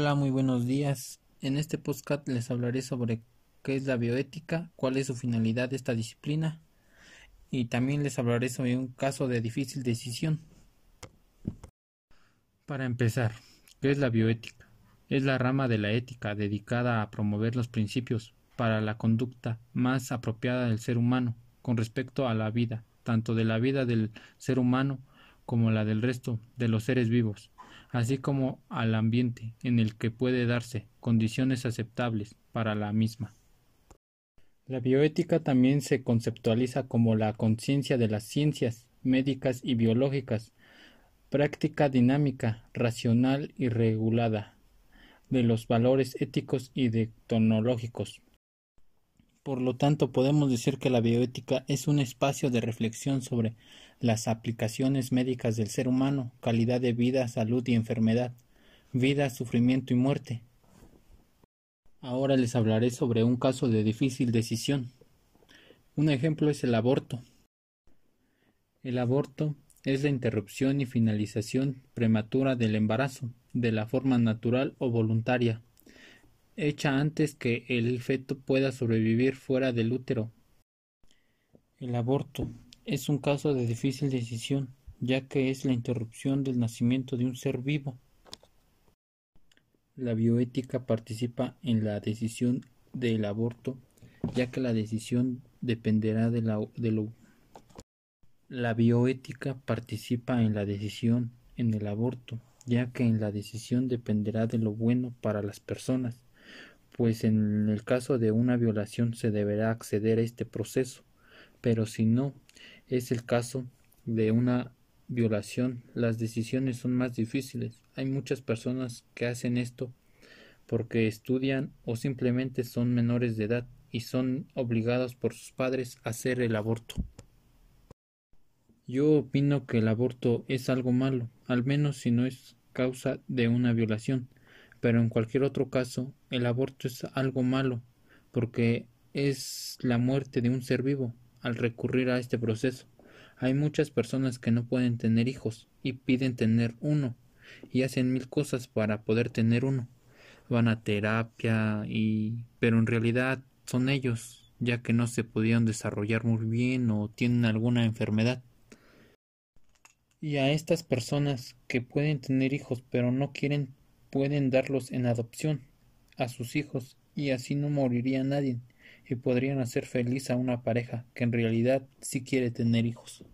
Hola, muy buenos días. En este podcast les hablaré sobre qué es la bioética, cuál es su finalidad de esta disciplina y también les hablaré sobre un caso de difícil decisión. Para empezar, ¿qué es la bioética? Es la rama de la ética dedicada a promover los principios para la conducta más apropiada del ser humano con respecto a la vida, tanto de la vida del ser humano como la del resto de los seres vivos así como al ambiente en el que puede darse condiciones aceptables para la misma. La bioética también se conceptualiza como la conciencia de las ciencias médicas y biológicas, práctica dinámica, racional y regulada de los valores éticos y deontológicos. Por lo tanto, podemos decir que la bioética es un espacio de reflexión sobre las aplicaciones médicas del ser humano, calidad de vida, salud y enfermedad, vida, sufrimiento y muerte. Ahora les hablaré sobre un caso de difícil decisión. Un ejemplo es el aborto. El aborto es la interrupción y finalización prematura del embarazo, de la forma natural o voluntaria, hecha antes que el feto pueda sobrevivir fuera del útero. El aborto es un caso de difícil decisión, ya que es la interrupción del nacimiento de un ser vivo. La bioética participa en la decisión del aborto, ya que la decisión dependerá de, la, de lo la bioética participa en la decisión en el aborto, ya que en la decisión dependerá de lo bueno para las personas pues en el caso de una violación se deberá acceder a este proceso, pero si no es el caso de una violación, las decisiones son más difíciles. Hay muchas personas que hacen esto porque estudian o simplemente son menores de edad y son obligados por sus padres a hacer el aborto. Yo opino que el aborto es algo malo, al menos si no es causa de una violación, pero en cualquier otro caso el aborto es algo malo porque es la muerte de un ser vivo al recurrir a este proceso. Hay muchas personas que no pueden tener hijos y piden tener uno y hacen mil cosas para poder tener uno. Van a terapia y pero en realidad son ellos, ya que no se podían desarrollar muy bien o tienen alguna enfermedad. Y a estas personas que pueden tener hijos pero no quieren pueden darlos en adopción a sus hijos y así no moriría nadie y podrían hacer feliz a una pareja que en realidad sí quiere tener hijos.